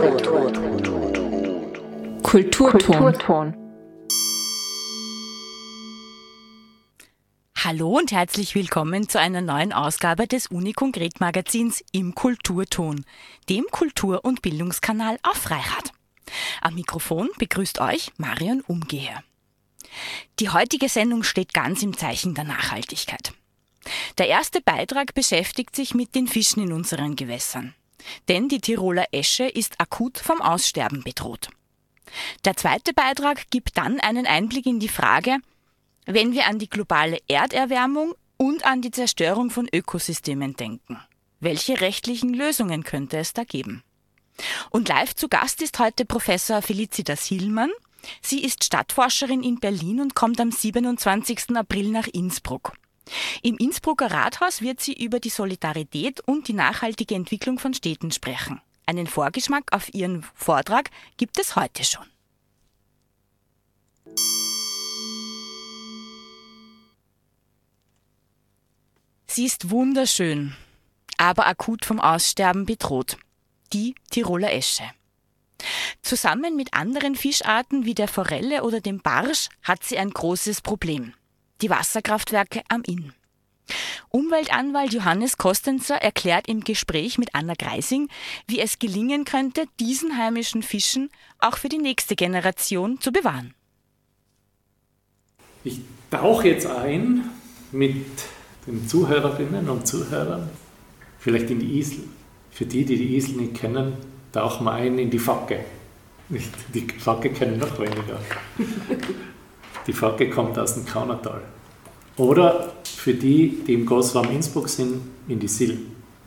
Kulturton. Kulturton. Hallo und herzlich willkommen zu einer neuen Ausgabe des Unikonkret Magazins im Kulturton, dem Kultur- und Bildungskanal auf Freirad. Am Mikrofon begrüßt euch Marion Umgeher. Die heutige Sendung steht ganz im Zeichen der Nachhaltigkeit. Der erste Beitrag beschäftigt sich mit den Fischen in unseren Gewässern. Denn die Tiroler Esche ist akut vom Aussterben bedroht. Der zweite Beitrag gibt dann einen Einblick in die Frage, wenn wir an die globale Erderwärmung und an die Zerstörung von Ökosystemen denken. Welche rechtlichen Lösungen könnte es da geben? Und live zu Gast ist heute Professor Felicitas Hillmann. Sie ist Stadtforscherin in Berlin und kommt am 27. April nach Innsbruck. Im Innsbrucker Rathaus wird sie über die Solidarität und die nachhaltige Entwicklung von Städten sprechen. Einen Vorgeschmack auf ihren Vortrag gibt es heute schon. Sie ist wunderschön, aber akut vom Aussterben bedroht. Die Tiroler Esche. Zusammen mit anderen Fischarten wie der Forelle oder dem Barsch hat sie ein großes Problem die Wasserkraftwerke am Inn. Umweltanwalt Johannes Kostenzer erklärt im Gespräch mit Anna Greising, wie es gelingen könnte, diesen heimischen Fischen auch für die nächste Generation zu bewahren. Ich tauche jetzt ein mit den Zuhörerinnen und Zuhörern, vielleicht in die Isel. Für die, die die Isel nicht kennen, tauchen wir ein in die Facke. Die Facke kennen noch weniger. Die Facke kommt aus dem Kaunertal. Oder für die, die im Großraum Innsbruck sind, in die Sill.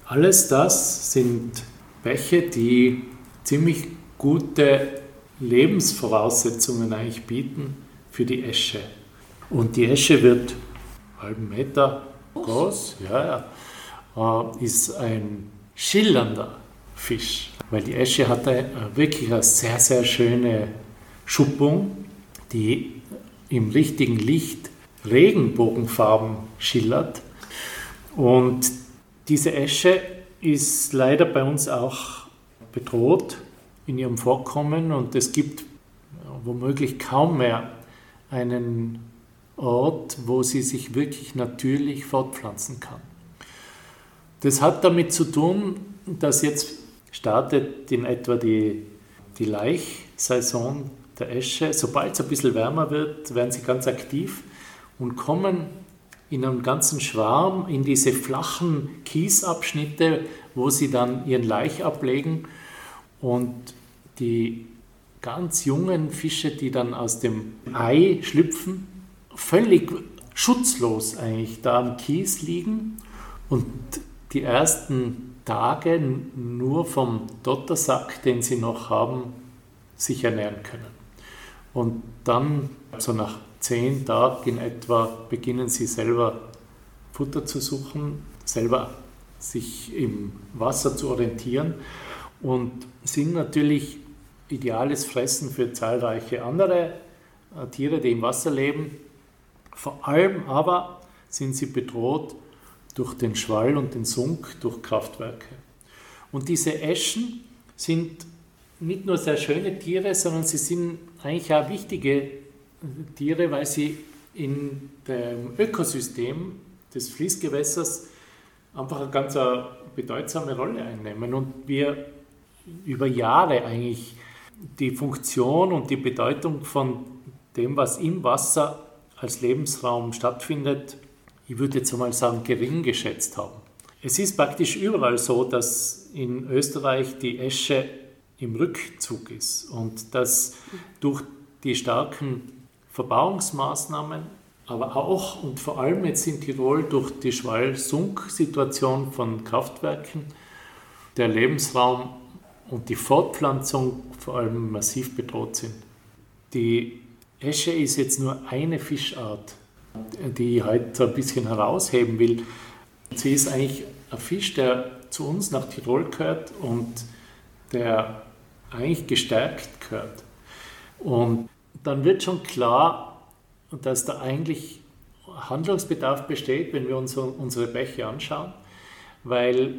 Alles das sind Bäche, die ziemlich gute Lebensvoraussetzungen eigentlich bieten für die Esche. Und die Esche wird einen halben Meter groß, ja, ja, äh, ist ein schillernder Fisch, weil die Esche hat wirklich eine sehr, sehr schöne Schuppung, die im richtigen Licht Regenbogenfarben schillert. Und diese Esche ist leider bei uns auch bedroht in ihrem Vorkommen und es gibt womöglich kaum mehr einen Ort, wo sie sich wirklich natürlich fortpflanzen kann. Das hat damit zu tun, dass jetzt startet in etwa die, die Laichsaison der Esche. Sobald es ein bisschen wärmer wird, werden sie ganz aktiv und kommen in einem ganzen Schwarm in diese flachen Kiesabschnitte, wo sie dann ihren Laich ablegen und die ganz jungen Fische, die dann aus dem Ei schlüpfen, völlig schutzlos eigentlich da am Kies liegen und die ersten Tage nur vom Dottersack, den sie noch haben, sich ernähren können. Und dann, so nach zehn Tagen in etwa, beginnen sie selber Futter zu suchen, selber sich im Wasser zu orientieren und sind natürlich ideales Fressen für zahlreiche andere äh, Tiere, die im Wasser leben. Vor allem aber sind sie bedroht durch den Schwall und den Sunk, durch Kraftwerke. Und diese Eschen sind nicht nur sehr schöne Tiere, sondern sie sind eigentlich auch wichtige Tiere, weil sie in dem Ökosystem des Fließgewässers einfach eine ganz bedeutsame Rolle einnehmen und wir über Jahre eigentlich die Funktion und die Bedeutung von dem, was im Wasser als Lebensraum stattfindet, ich würde jetzt einmal sagen, gering geschätzt haben. Es ist praktisch überall so, dass in Österreich die Esche im Rückzug ist und dass durch die starken Verbauungsmaßnahmen, aber auch und vor allem jetzt in Tirol durch die Schwall-Sunk-Situation von Kraftwerken der Lebensraum und die Fortpflanzung vor allem massiv bedroht sind. Die Esche ist jetzt nur eine Fischart, die ich heute ein bisschen herausheben will. Sie ist eigentlich ein Fisch, der zu uns nach Tirol gehört und der eigentlich gestärkt gehört. Und dann wird schon klar, dass da eigentlich Handlungsbedarf besteht, wenn wir uns unsere Bäche anschauen, weil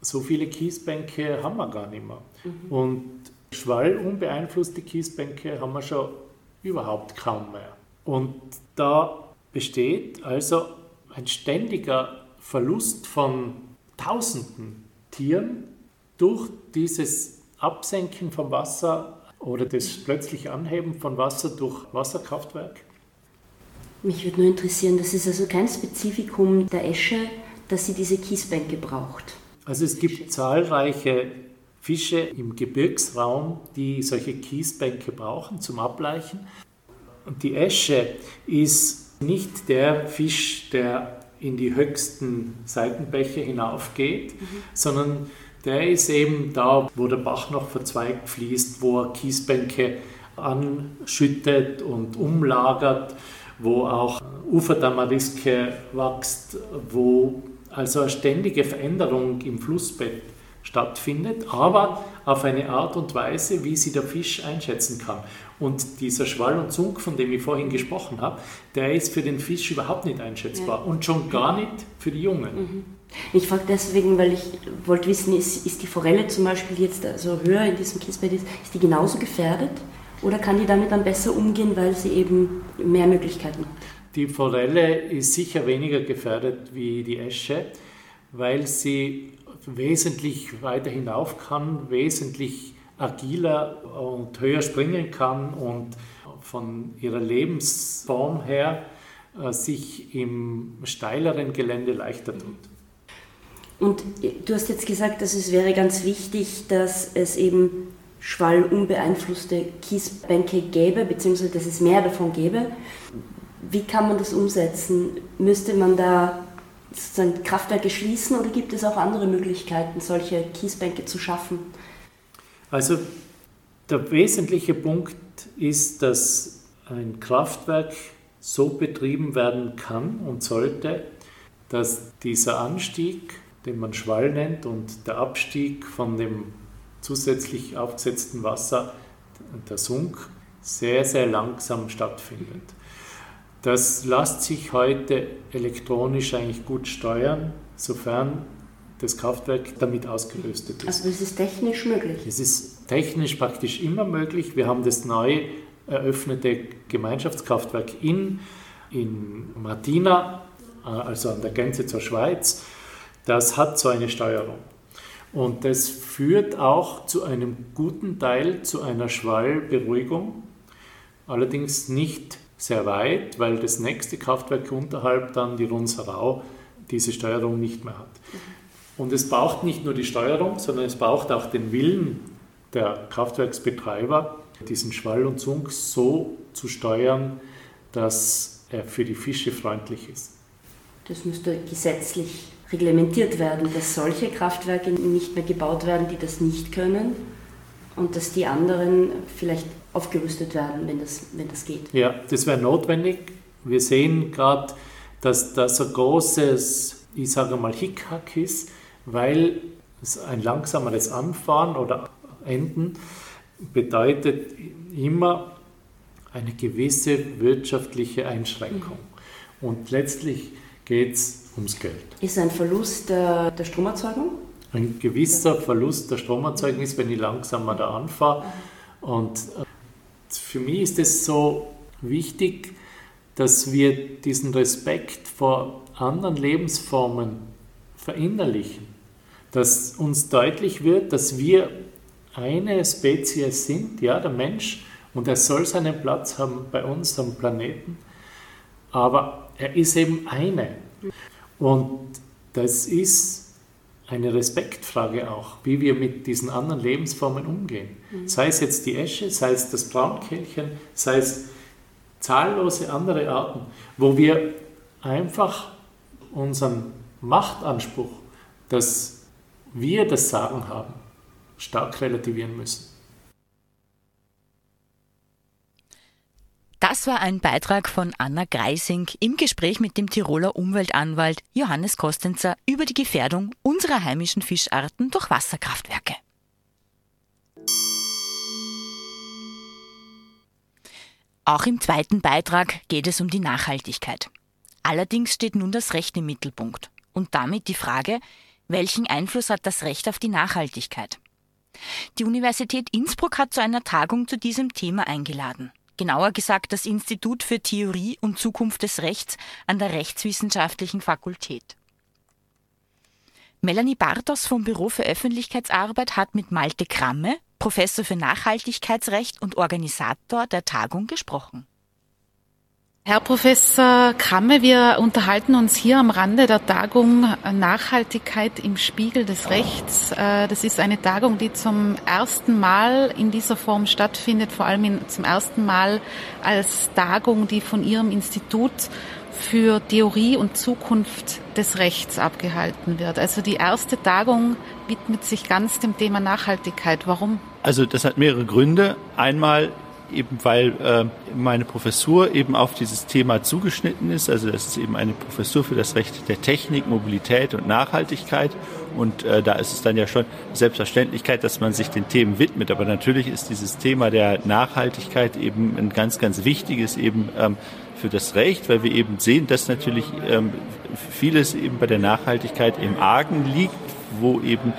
so viele Kiesbänke haben wir gar nicht mehr. Mhm. Und schwallunbeeinflusste Kiesbänke haben wir schon überhaupt kaum mehr. Und da besteht also ein ständiger Verlust von Tausenden Tieren durch dieses Absenken vom Wasser oder das plötzliche Anheben von Wasser durch Wasserkraftwerk. Mich würde nur interessieren, das ist also kein Spezifikum der Esche, dass sie diese Kiesbänke braucht. Also es gibt zahlreiche Fische im Gebirgsraum, die solche Kiesbänke brauchen zum Ableichen. Und die Esche ist nicht der Fisch, der in die höchsten Seitenbäche hinaufgeht, mhm. sondern der ist eben da, wo der Bach noch verzweigt fließt, wo er Kiesbänke anschüttet und umlagert, wo auch Uferdamariske wächst, wo also eine ständige Veränderung im Flussbett stattfindet, aber auf eine Art und Weise, wie sie der Fisch einschätzen kann. Und dieser Schwall und Zunk, von dem ich vorhin gesprochen habe, der ist für den Fisch überhaupt nicht einschätzbar ja. und schon gar nicht für die Jungen. Mhm. Ich frage deswegen, weil ich wollte wissen, ist, ist die Forelle zum Beispiel jetzt also höher in diesem Kiesbett, ist, die genauso gefährdet oder kann die damit dann besser umgehen, weil sie eben mehr Möglichkeiten hat? Die Forelle ist sicher weniger gefährdet wie die Esche, weil sie wesentlich weiter hinauf kann, wesentlich agiler und höher springen kann und von ihrer Lebensform her äh, sich im steileren Gelände leichter tut. Und du hast jetzt gesagt, dass es wäre ganz wichtig, dass es eben schwallunbeeinflusste Kiesbänke gäbe, beziehungsweise dass es mehr davon gäbe. Wie kann man das umsetzen? Müsste man da sozusagen Kraftwerke schließen oder gibt es auch andere Möglichkeiten, solche Kiesbänke zu schaffen? Also der wesentliche Punkt ist, dass ein Kraftwerk so betrieben werden kann und sollte, dass dieser Anstieg, den man Schwall nennt, und der Abstieg von dem zusätzlich aufgesetzten Wasser, der Sunk, sehr, sehr langsam stattfindet. Das lässt sich heute elektronisch eigentlich gut steuern, sofern das Kraftwerk damit ausgerüstet ist. Also es ist technisch möglich? Es ist technisch praktisch immer möglich. Wir haben das neu eröffnete Gemeinschaftskraftwerk in, in Martina, also an der Grenze zur Schweiz. Das hat so eine Steuerung. Und das führt auch zu einem guten Teil zu einer Schwallberuhigung, allerdings nicht sehr weit, weil das nächste Kraftwerk unterhalb dann die Runserau diese Steuerung nicht mehr hat. Und es braucht nicht nur die Steuerung, sondern es braucht auch den Willen der Kraftwerksbetreiber, diesen Schwall und Zunk so zu steuern, dass er für die Fische freundlich ist. Das müsste gesetzlich reglementiert werden, dass solche Kraftwerke nicht mehr gebaut werden, die das nicht können und dass die anderen vielleicht aufgerüstet werden, wenn das, wenn das geht. Ja, das wäre notwendig. Wir sehen gerade, dass das ein großes, ich sage mal, Hickhack ist, weil ein langsameres Anfahren oder Enden bedeutet immer eine gewisse wirtschaftliche Einschränkung. Mhm. Und letztlich geht es ums Geld. Ist ein Verlust der, der Stromerzeugung? Ein gewisser Verlust der Stromerzeugung ist, wenn ich langsamer da anfahre. Und äh, für mich ist es so wichtig, dass wir diesen Respekt vor anderen Lebensformen verinnerlichen. Dass uns deutlich wird, dass wir eine Spezies sind, ja, der Mensch, und er soll seinen Platz haben bei uns am Planeten, aber er ist eben eine. Und das ist eine Respektfrage auch, wie wir mit diesen anderen Lebensformen umgehen. Mhm. Sei es jetzt die Esche, sei es das Braunkehlchen, sei es zahllose andere Arten, wo wir einfach unseren Machtanspruch, dass wir das Sagen haben, stark relativieren müssen. Das war ein Beitrag von Anna Greising im Gespräch mit dem Tiroler Umweltanwalt Johannes Kostenzer über die Gefährdung unserer heimischen Fischarten durch Wasserkraftwerke. Auch im zweiten Beitrag geht es um die Nachhaltigkeit. Allerdings steht nun das Recht im Mittelpunkt und damit die Frage, Welchen Einfluss hat das Recht auf die Nachhaltigkeit? Die Universität Innsbruck hat zu einer Tagung zu diesem Thema eingeladen. Genauer gesagt das Institut für Theorie und Zukunft des Rechts an der Rechtswissenschaftlichen Fakultät. Melanie Bartos vom Büro für Öffentlichkeitsarbeit hat mit Malte Kramme, Professor für Nachhaltigkeitsrecht und Organisator der Tagung, gesprochen. Herr Professor Kramme, wir unterhalten uns hier am Rande der Tagung Nachhaltigkeit im Spiegel des Rechts. Äh, das ist eine Tagung, die zum ersten Mal in dieser Form stattfindet, vor allem zum ersten Mal als Tagung, die von Ihrem Institut für Theorie und Zukunft des Rechts abgehalten wird. Also die erste Tagung widmet sich ganz dem Thema Nachhaltigkeit. Warum? Also das hat mehrere Gründe. Einmal eben weil äh, meine Professur eben auf dieses Thema zugeschnitten ist. Also das ist eben eine Professur für das Recht der Technik, Mobilität und Nachhaltigkeit. Und äh, da ist es dann ja schon Selbstverständlichkeit, dass man sich den Themen widmet. Aber natürlich ist dieses Thema der Nachhaltigkeit eben ein ganz, ganz wichtiges eben ähm, für das Recht, weil wir eben sehen, dass natürlich ähm, vieles eben bei der Nachhaltigkeit im Argen liegt, wo eben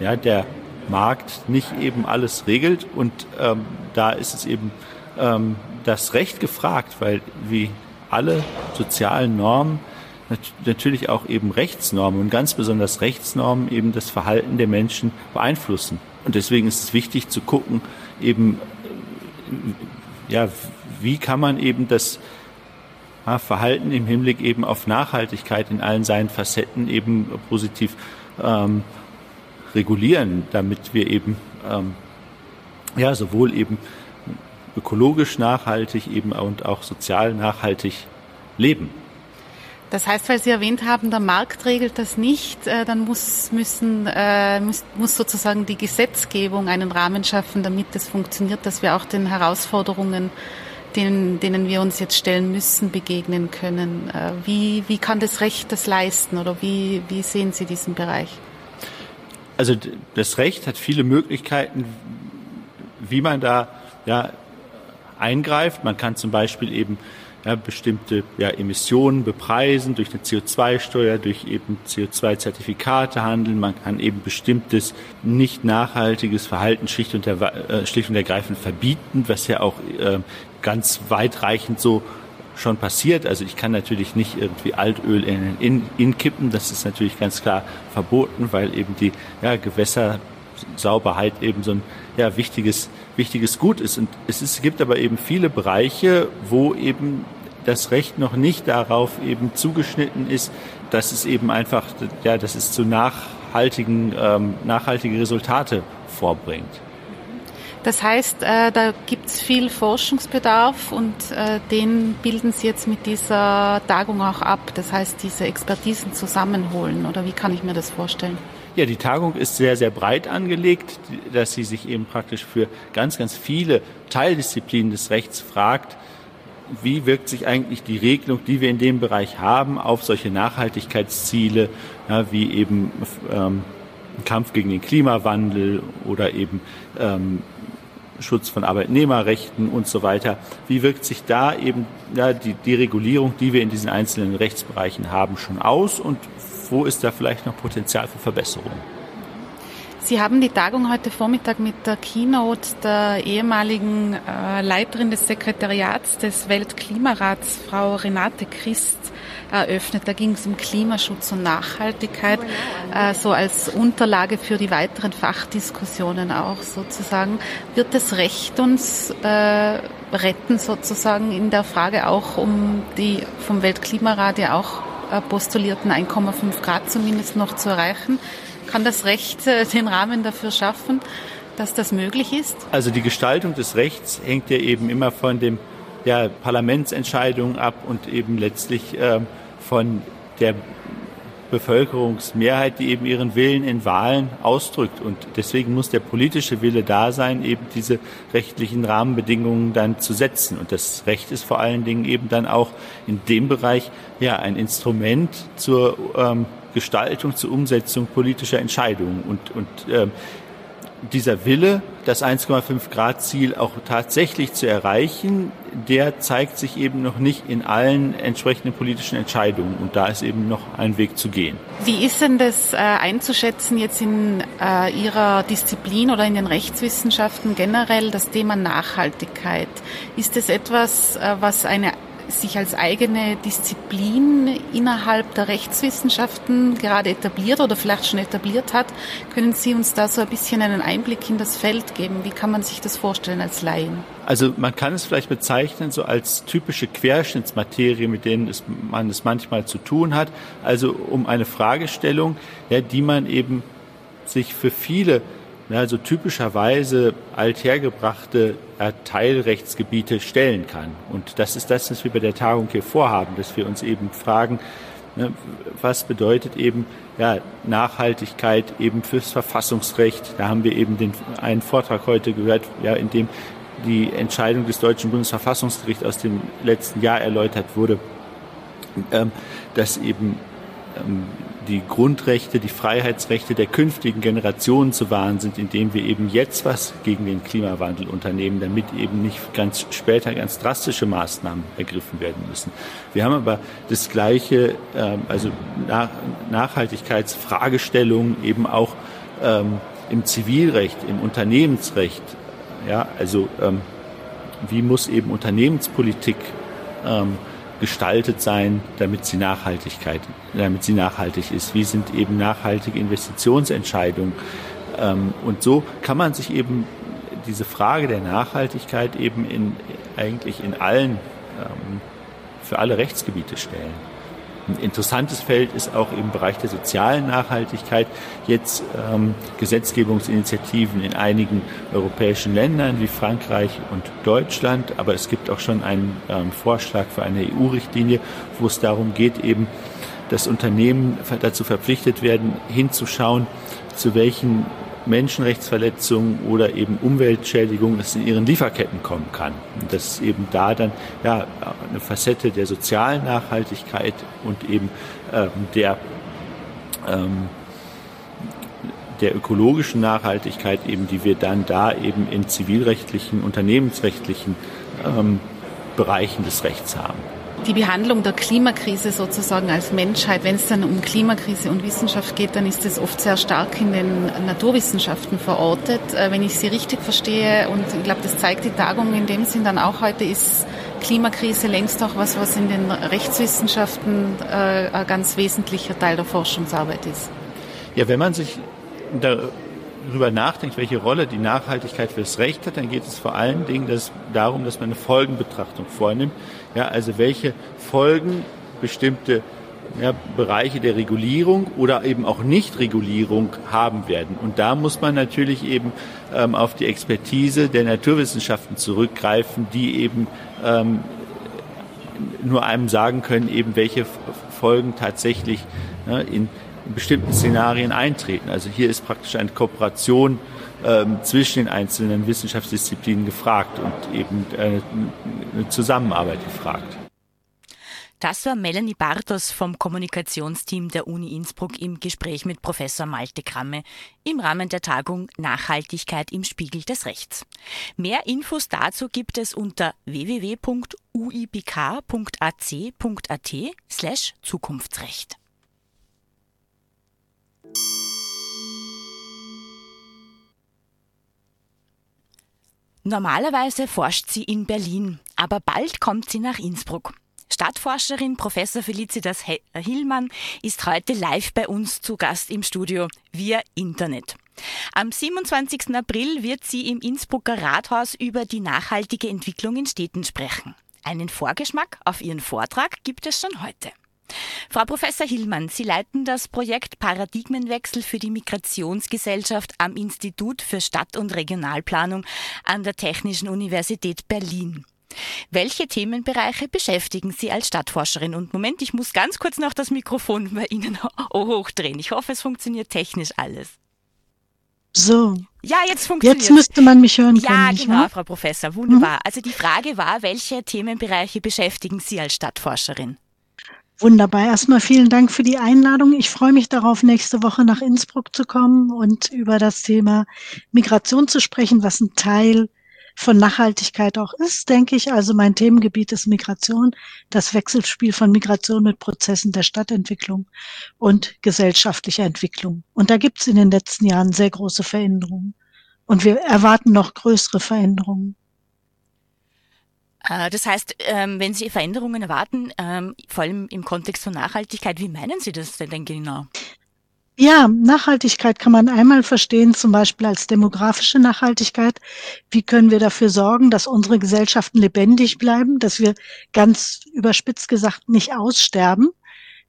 ja, der Markt nicht eben alles regelt. Und ähm, da ist es eben ähm, das Recht gefragt, weil wie alle sozialen Normen natürlich auch eben Rechtsnormen und ganz besonders Rechtsnormen eben das Verhalten der Menschen beeinflussen. Und deswegen ist es wichtig zu gucken, eben, ja, wie kann man eben das Verhalten im Hinblick eben auf Nachhaltigkeit in allen seinen Facetten eben positiv ähm, regulieren, damit wir eben ähm, ja sowohl eben ökologisch nachhaltig eben und auch sozial nachhaltig leben. Das heißt, weil Sie erwähnt haben, der Markt regelt das nicht, äh, dann muss, müssen, äh, muss, muss sozusagen die Gesetzgebung einen Rahmen schaffen, damit es funktioniert, dass wir auch den Herausforderungen denen, denen wir uns jetzt stellen müssen, begegnen können. Äh, wie, wie kann das Recht das leisten oder wie, wie sehen Sie diesen Bereich? Also das Recht hat viele Möglichkeiten, wie man da ja, eingreift. Man kann zum Beispiel eben ja, bestimmte ja, Emissionen bepreisen durch eine CO2-Steuer, durch eben CO2-Zertifikate handeln. Man kann eben bestimmtes nicht nachhaltiges Verhalten schlicht und, äh, schlicht und ergreifend verbieten, was ja auch äh, ganz weitreichend so schon passiert. Also ich kann natürlich nicht irgendwie Altöl in, in, in kippen. Das ist natürlich ganz klar verboten, weil eben die ja, Gewässersauberheit eben so ein ja, wichtiges, wichtiges Gut ist. Und es ist, gibt aber eben viele Bereiche, wo eben das Recht noch nicht darauf eben zugeschnitten ist, dass es eben einfach, ja, dass es zu nachhaltigen, ähm, nachhaltige Resultate vorbringt. Das heißt, äh, da gibt es viel Forschungsbedarf und äh, den bilden Sie jetzt mit dieser Tagung auch ab. Das heißt, diese Expertisen zusammenholen oder wie kann ich mir das vorstellen? Ja, die Tagung ist sehr, sehr breit angelegt, dass sie sich eben praktisch für ganz, ganz viele Teildisziplinen des Rechts fragt, wie wirkt sich eigentlich die Regelung, die wir in dem Bereich haben, auf solche Nachhaltigkeitsziele, ja, wie eben ähm, Kampf gegen den Klimawandel oder eben ähm, Schutz von Arbeitnehmerrechten und so weiter. Wie wirkt sich da eben ja, die, die Regulierung, die wir in diesen einzelnen Rechtsbereichen haben, schon aus und wo ist da vielleicht noch Potenzial für Verbesserungen? Sie haben die Tagung heute Vormittag mit der Keynote der ehemaligen äh, Leiterin des Sekretariats des Weltklimarats, Frau Renate Christ, eröffnet. Da ging es um Klimaschutz und Nachhaltigkeit, äh, so als Unterlage für die weiteren Fachdiskussionen auch sozusagen. Wird das Recht uns äh, retten sozusagen in der Frage auch um die vom Weltklimarat ja auch postulierten 1,5 Grad zumindest noch zu erreichen? Kann das Recht äh, den Rahmen dafür schaffen, dass das möglich ist? Also die Gestaltung des Rechts hängt ja eben immer von dem ja, Parlamentsentscheidung ab und eben letztlich äh, von der Bevölkerungsmehrheit, die eben ihren Willen in Wahlen ausdrückt. Und deswegen muss der politische Wille da sein, eben diese rechtlichen Rahmenbedingungen dann zu setzen. Und das Recht ist vor allen Dingen eben dann auch in dem Bereich ja ein Instrument zur ähm, Gestaltung, zur Umsetzung politischer Entscheidungen. Und, und ähm, dieser Wille, das 1,5 Grad Ziel auch tatsächlich zu erreichen, der zeigt sich eben noch nicht in allen entsprechenden politischen Entscheidungen. Und da ist eben noch ein Weg zu gehen. Wie ist denn das äh, einzuschätzen jetzt in äh, Ihrer Disziplin oder in den Rechtswissenschaften generell, das Thema Nachhaltigkeit? Ist es etwas, äh, was eine sich als eigene Disziplin innerhalb der Rechtswissenschaften gerade etabliert oder vielleicht schon etabliert hat. Können Sie uns da so ein bisschen einen Einblick in das Feld geben? Wie kann man sich das vorstellen als Laien? Also man kann es vielleicht bezeichnen so als typische Querschnittsmaterie, mit denen es, man es manchmal zu tun hat. Also um eine Fragestellung, ja, die man eben sich für viele also typischerweise althergebrachte äh, Teilrechtsgebiete stellen kann. Und das ist das, was wir bei der Tagung hier vorhaben, dass wir uns eben fragen, ne, was bedeutet eben ja, Nachhaltigkeit eben fürs Verfassungsrecht. Da haben wir eben den, einen Vortrag heute gehört, ja, in dem die Entscheidung des deutschen Bundesverfassungsgerichts aus dem letzten Jahr erläutert wurde, ähm, dass eben ähm, die Grundrechte, die Freiheitsrechte der künftigen Generationen zu wahren sind, indem wir eben jetzt was gegen den Klimawandel unternehmen, damit eben nicht ganz später ganz drastische Maßnahmen ergriffen werden müssen. Wir haben aber das gleiche, ähm, also Nachhaltigkeitsfragestellungen eben auch ähm, im Zivilrecht, im Unternehmensrecht. Ja, also ähm, wie muss eben Unternehmenspolitik gestaltet sein, damit sie Nachhaltigkeit, damit sie nachhaltig ist? Wie sind eben nachhaltige Investitionsentscheidungen? Ähm, und so kann man sich eben diese Frage der Nachhaltigkeit eben in, eigentlich in allen, ähm, für alle Rechtsgebiete stellen. Ein interessantes Feld ist auch im Bereich der sozialen Nachhaltigkeit jetzt ähm, Gesetzgebungsinitiativen in einigen europäischen Ländern wie Frankreich und Deutschland. Aber es gibt auch schon einen ähm, Vorschlag für eine EU-Richtlinie, wo es darum geht, eben, dass Unternehmen dazu verpflichtet werden, hinzuschauen, zu welchen Menschenrechtsverletzungen oder eben Umweltschädigungen es in ihren Lieferketten kommen kann. Und dass eben da dann ja eine Facette der sozialen Nachhaltigkeit und eben ähm, der ähm, der ökologischen Nachhaltigkeit eben, die wir dann da eben in zivilrechtlichen, unternehmensrechtlichen ähm, Bereichen des Rechts haben die Behandlung der Klimakrise sozusagen als Menschheit, wenn es dann um Klimakrise und Wissenschaft geht, dann ist es oft sehr stark in den Naturwissenschaften verortet. Äh, wenn ich Sie richtig verstehe, und ich glaube, das zeigt die Tagung in dem Sinn dann auch heute, ist Klimakrise längst auch was, was in den Rechtswissenschaften äh, ein ganz wesentlicher Teil der Forschungsarbeit ist. Ja, wenn man sich darüber nachdenkt, welche Rolle die Nachhaltigkeit fürs Recht hat, dann geht es vor allen Dingen das, darum, dass man eine Folgenbetrachtung vornimmt. Ja, also welche Folgen bestimmte ja, Bereiche der Regulierung oder eben auch Nichtregulierung haben werden. Und da muss man natürlich eben ähm, auf die Expertise der Naturwissenschaften zurückgreifen, die eben ähm, nur einem sagen können, eben welche Folgen tatsächlich ne, in, in bestimmten Szenarien eintreten. Also hier ist praktisch eine Kooperation ähm, zwischen den einzelnen Wissenschaftsdisziplinen gefragt und eben eine, eine Zusammenarbeit gefragt. Das war Melanie Bartos vom Kommunikationsteam der Uni Innsbruck im Gespräch mit Professor Malte Kramme im Rahmen der Tagung Nachhaltigkeit im Spiegel des Rechts. Mehr Infos dazu gibt es unter www.uibk.ac.at slash Zukunftsrecht. Normalerweise forscht sie in Berlin, aber bald kommt sie nach Innsbruck. Stadtforscherin Professor Felicitas Hillmann ist heute live bei uns zu Gast im Studio via Internet. Am 27. April wird sie im Innsbrucker Rathaus über die nachhaltige Entwicklung in Städten sprechen. Einen Vorgeschmack auf ihren Vortrag gibt es schon heute. Frau Professor Hillmann, Sie leiten das Projekt Paradigmenwechsel für die Migrationsgesellschaft am Institut für Stadt- und Regionalplanung an der Technischen Universität Berlin. Welche Themenbereiche beschäftigen Sie als Stadtforscherin? Und Moment, ich muss ganz kurz noch das Mikrofon bei Ihnen hochdrehen. Ich hoffe, es funktioniert technisch alles. So. Ja, jetzt funktioniert Jetzt müsste man mich hören können. Ja, genau, wahr? Frau Professor. Wunderbar. Mhm. Also die Frage war, welche Themenbereiche beschäftigen Sie als Stadtforscherin? Wunderbar. Erstmal vielen Dank für die Einladung. Ich freue mich darauf, nächste Woche nach Innsbruck zu kommen und über das Thema Migration zu sprechen, was ein Teil von Nachhaltigkeit auch ist, denke ich. Also mein Themengebiet ist Migration, das Wechselspiel von Migration mit Prozessen der Stadtentwicklung und gesellschaftlicher Entwicklung. Und da gibt es in den letzten Jahren sehr große Veränderungen. Und wir erwarten noch größere Veränderungen. Äh, das heißt, ähm, wenn Sie Veränderungen erwarten, ähm, vor allem im Kontext von Nachhaltigkeit, wie meinen Sie das denn genau? Ja, Nachhaltigkeit kann man einmal verstehen, zum Beispiel als demografische Nachhaltigkeit. Wie können wir dafür sorgen, dass unsere Gesellschaften lebendig bleiben, dass wir ganz überspitzt gesagt nicht aussterben?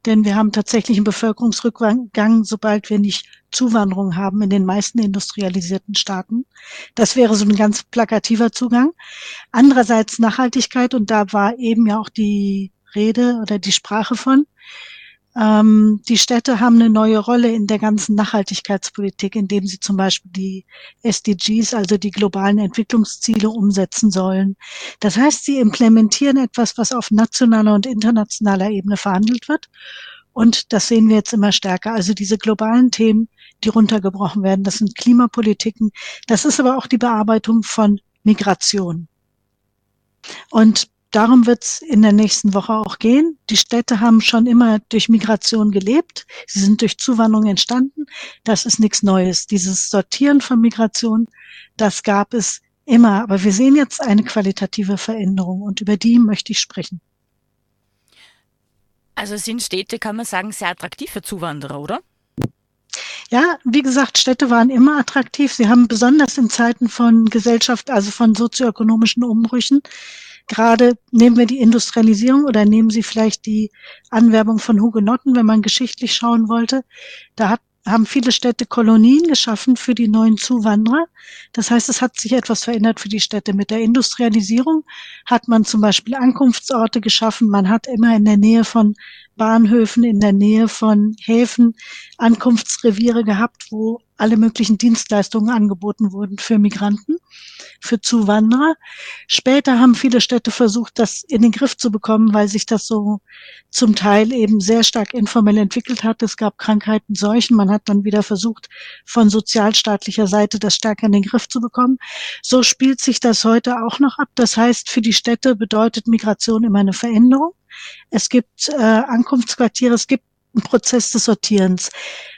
Denn wir haben tatsächlich einen Bevölkerungsrückgang, sobald wir nicht Zuwanderung haben in den meisten industrialisierten Staaten. Das wäre so ein ganz plakativer Zugang. Andererseits Nachhaltigkeit, und da war eben ja auch die Rede oder die Sprache von, ähm, die Städte haben eine neue Rolle in der ganzen Nachhaltigkeitspolitik, indem sie zum Beispiel die SDGs, also die globalen Entwicklungsziele, umsetzen sollen. Das heißt, sie implementieren etwas, was auf nationaler und internationaler Ebene verhandelt wird. Und das sehen wir jetzt immer stärker. Also diese globalen Themen, die runtergebrochen werden, das sind Klimapolitiken. Das ist aber auch die Bearbeitung von Migration. Und darum wird es in der nächsten Woche auch gehen. Die Städte haben schon immer durch Migration gelebt. Sie sind durch Zuwanderung entstanden. Das ist nichts Neues. Dieses Sortieren von Migration, das gab es immer. Aber wir sehen jetzt eine qualitative Veränderung und über die möchte ich sprechen. Also sind Städte, kann man sagen, sehr attraktiv für Zuwanderer, oder? Ja, wie gesagt, Städte waren immer attraktiv. Sie haben besonders in Zeiten von Gesellschaft, also von sozioökonomischen Umbrüchen, gerade nehmen wir die Industrialisierung oder nehmen Sie vielleicht die Anwerbung von Hugenotten, wenn man geschichtlich schauen wollte. Da hat, haben viele Städte Kolonien geschaffen für die neuen Zuwanderer. Das heißt, es hat sich etwas verändert für die Städte. Mit der Industrialisierung hat man zum Beispiel Ankunftsorte geschaffen. Man hat immer in der Nähe von Bahnhöfen, in der Nähe von Häfen Ankunftsreviere gehabt, wo alle möglichen Dienstleistungen angeboten wurden für Migranten, für Zuwanderer. Später haben viele Städte versucht, das in den Griff zu bekommen, weil sich das so zum Teil eben sehr stark informell entwickelt hat. Es gab Krankheiten, Seuchen. Man hat dann wieder versucht, von sozialstaatlicher Seite das stärker in den Griff zu bekommen. So spielt sich das heute auch noch ab. Das heißt, für die Städte bedeutet Migration immer eine Veränderung. Es gibt äh, Ankunftsquartiere, es gibt Prozess des Sortierens.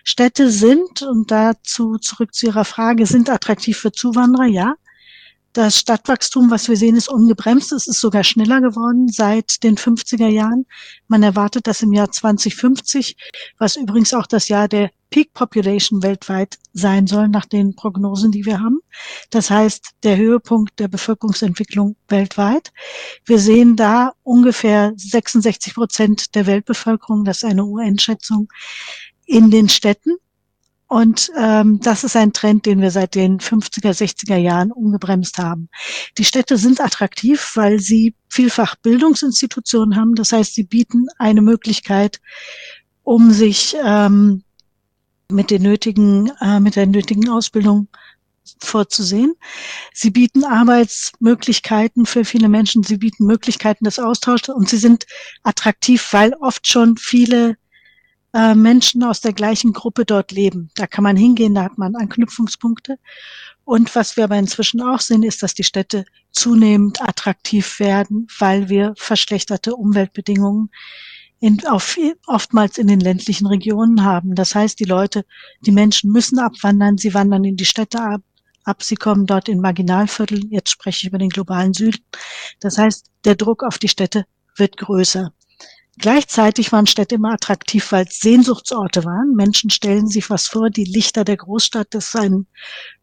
Städte sind, und dazu zurück zu Ihrer Frage, sind attraktiv für Zuwanderer, ja. Das Stadtwachstum, was wir sehen, ist ungebremst. Es ist sogar schneller geworden seit den 50er Jahren. Man erwartet das im Jahr 2050, was übrigens auch das Jahr der Peak Population weltweit sein soll, nach den Prognosen, die wir haben. Das heißt, der Höhepunkt der Bevölkerungsentwicklung weltweit. Wir sehen da ungefähr 66 Prozent der Weltbevölkerung, das ist eine UN-Schätzung, in den Städten. Und ähm, das ist ein Trend, den wir seit den 50er, 60er Jahren ungebremst haben. Die Städte sind attraktiv, weil sie vielfach Bildungsinstitutionen haben. Das heißt, sie bieten eine Möglichkeit, um sich ähm, mit den nötigen, äh, mit der nötigen Ausbildung vorzusehen. Sie bieten Arbeitsmöglichkeiten für viele Menschen. Sie bieten Möglichkeiten des Austauschs und sie sind attraktiv, weil oft schon viele äh, Menschen aus der gleichen Gruppe dort leben. Da kann man hingehen, da hat man Anknüpfungspunkte. Und was wir aber inzwischen auch sehen, ist, dass die Städte zunehmend attraktiv werden, weil wir verschlechterte Umweltbedingungen in, auf, oftmals in den ländlichen Regionen haben. Das heißt, die Leute, die Menschen müssen abwandern, sie wandern in die Städte ab, ab, sie kommen dort in Marginalviertel, jetzt spreche ich über den globalen Süden. Das heißt, der Druck auf die Städte wird größer. Gleichzeitig waren Städte immer attraktiv, weil es Sehnsuchtsorte waren. Menschen stellen sich was vor, die Lichter der Großstadt, das ist ein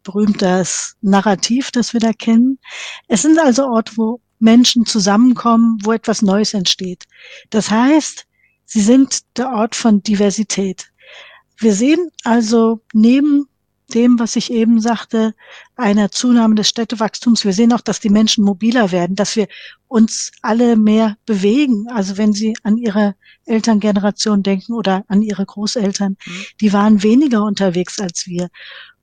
berühmtes Narrativ, das wir da kennen. Es sind also Orte, wo Menschen zusammenkommen, wo etwas Neues entsteht. Das heißt, sie sind der Ort von Diversität. Wir sehen also neben dem, was ich eben sagte, einer Zunahme des Städtewachstums. Wir sehen auch, dass die Menschen mobiler werden, dass wir uns alle mehr bewegen. Also wenn Sie an Ihre Elterngeneration denken oder an Ihre Großeltern, mhm. die waren weniger unterwegs als wir.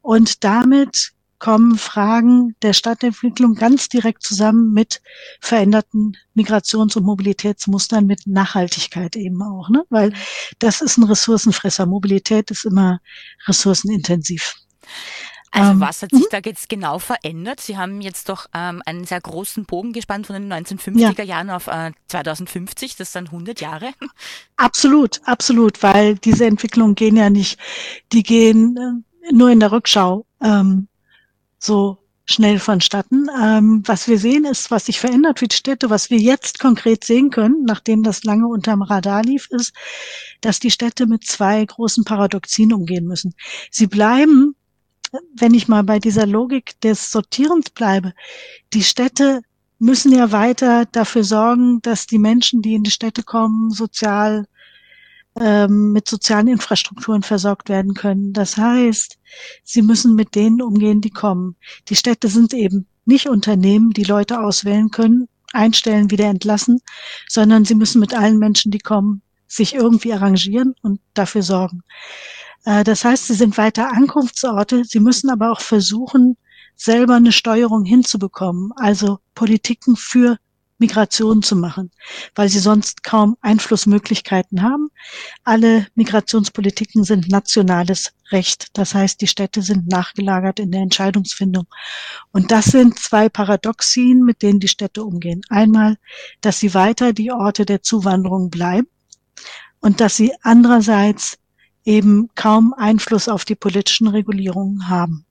Und damit kommen Fragen der Stadtentwicklung ganz direkt zusammen mit veränderten Migrations- und Mobilitätsmustern, mit Nachhaltigkeit eben auch, ne? weil das ist ein Ressourcenfresser. Mobilität ist immer ressourcenintensiv. Also ähm, was hat sich mhm. da jetzt genau verändert? Sie haben jetzt doch ähm, einen sehr großen Bogen gespannt von den 1950er ja. Jahren auf äh, 2050, das sind 100 Jahre. Absolut, absolut, weil diese Entwicklungen gehen ja nicht, die gehen äh, nur in der Rückschau ähm, so schnell vonstatten. Ähm, was wir sehen ist, was sich verändert für die Städte, was wir jetzt konkret sehen können, nachdem das lange unterm Radar lief, ist, dass die Städte mit zwei großen Paradoxien umgehen müssen. Sie bleiben wenn ich mal bei dieser Logik des Sortierens bleibe, die Städte müssen ja weiter dafür sorgen, dass die Menschen, die in die Städte kommen, sozial ähm, mit sozialen Infrastrukturen versorgt werden können. Das heißt, sie müssen mit denen umgehen, die kommen. Die Städte sind eben nicht Unternehmen, die Leute auswählen können, einstellen, wieder entlassen, sondern sie müssen mit allen Menschen, die kommen, sich irgendwie arrangieren und dafür sorgen. Äh, das heißt, sie sind weiter Ankunftsorte. Sie müssen aber auch versuchen, selber eine Steuerung hinzubekommen, also Politiken für Migration zu machen, weil sie sonst kaum Einflussmöglichkeiten haben. Alle Migrationspolitiken sind nationales Recht. Das heißt, die Städte sind nachgelagert in der Entscheidungsfindung. Und das sind zwei Paradoxien, mit denen die Städte umgehen. Einmal, dass sie weiter die Orte der Zuwanderung bleiben und dass sie andererseits eben kaum Einfluss auf die politischen Regulierungen haben.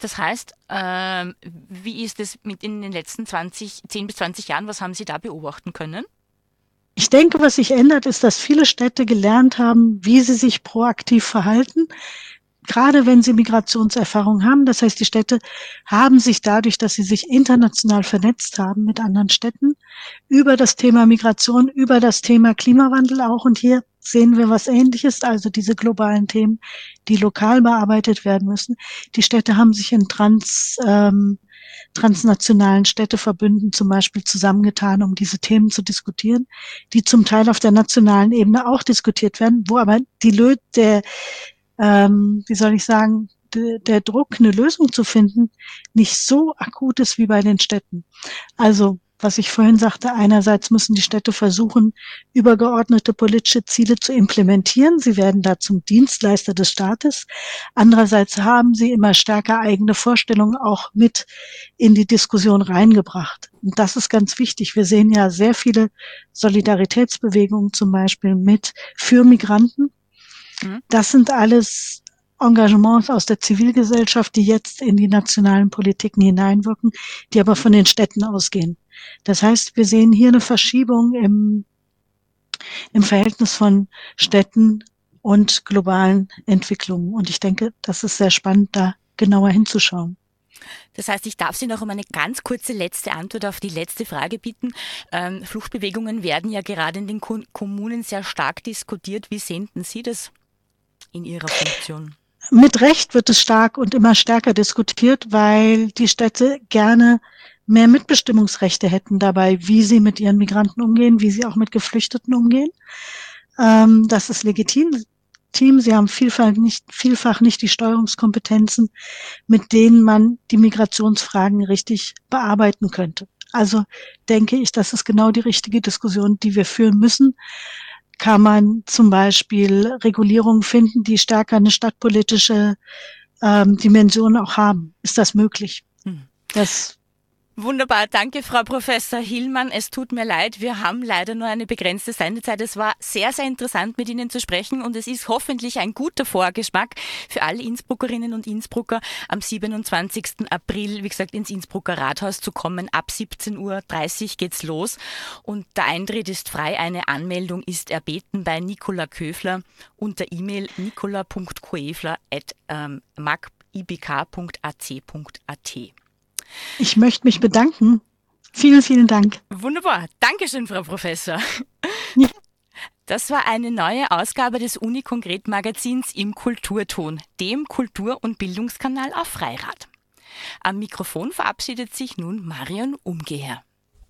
Das heißt, äh, wie ist es mit in den letzten 20, 10 bis 20 Jahren? Was haben Sie da beobachten können? Ich denke, was sich ändert, ist, dass viele Städte gelernt haben, wie sie sich proaktiv verhalten, gerade wenn sie Migrationserfahrung haben. Das heißt, die Städte haben sich dadurch, dass sie sich international vernetzt haben mit anderen Städten, über das Thema Migration, über das Thema Klimawandel auch. Und hier sehen wir was Ähnliches, also diese globalen Themen, die lokal bearbeitet werden müssen. Die Städte haben sich in trans, ähm, transnationalen Städteverbünden zum Beispiel zusammengetan, um diese Themen zu diskutieren, die zum Teil auf der nationalen Ebene auch diskutiert werden, wo aber die Lö der, ähm, wie soll ich sagen, de, der Druck, eine Lösung zu finden, nicht so akut ist wie bei den Städten. Also was ich vorhin sagte, einerseits müssen die Städte versuchen, übergeordnete politische Ziele zu implementieren. Sie werden da zum Dienstleister des Staates. Andererseits haben sie immer stärker eigene Vorstellungen auch mit in die Diskussion reingebracht. Und das ist ganz wichtig. Wir sehen ja sehr viele Solidaritätsbewegungen zum Beispiel mit für Migranten. Mhm. Das sind alles Engagements aus der Zivilgesellschaft, die jetzt in die nationalen Politiken hineinwirken, die aber von den Städten ausgehen. Das heißt, wir sehen hier eine Verschiebung im, im Verhältnis von Städten und globalen Entwicklungen. Und ich denke, das ist sehr spannend, da genauer hinzuschauen. Das heißt, ich darf Sie noch um eine ganz kurze letzte Antwort auf die letzte Frage bitten. Ähm, Fluchtbewegungen werden ja gerade in den Kommunen sehr stark diskutiert. Wie sehen Sie das in Ihrer Funktion? Mit Recht wird es stark und immer stärker diskutiert, weil die Städte gerne mehr Mitbestimmungsrechte hätten dabei, wie sie mit ihren Migranten umgehen, wie sie auch mit Geflüchteten umgehen. Ähm, das ist legitim. Team. Sie haben vielfach nicht, vielfach nicht die Steuerungskompetenzen, mit denen man die Migrationsfragen richtig bearbeiten könnte. Also denke ich, das ist genau die richtige Diskussion, die wir führen müssen. Kann man zum Beispiel Regulierungen finden, die stärker eine stadtpolitische ähm, Dimension auch haben? Ist das möglich? Hm. Das Wunderbar, danke Frau Professor Hillmann. Es tut mir leid, wir haben leider nur eine begrenzte Sendezeit. Es war sehr, sehr interessant mit Ihnen zu sprechen und es ist hoffentlich ein guter Vorgeschmack für alle Innsbruckerinnen und Innsbrucker am 27. April, wie gesagt, ins Innsbrucker Rathaus zu kommen. Ab 17.30 Uhr geht's los und der Eintritt ist frei. Eine Anmeldung ist erbeten bei Nicola Köfler unter E-Mail nicola.köfler.magibk.ac.at. Ich möchte mich bedanken. Vielen, vielen Dank. Wunderbar. Dankeschön, Frau Professor. Ja. Das war eine neue Ausgabe des Uni-Konkret-Magazins im Kulturton, dem Kultur- und Bildungskanal auf Freirad. Am Mikrofon verabschiedet sich nun Marion Umgeher.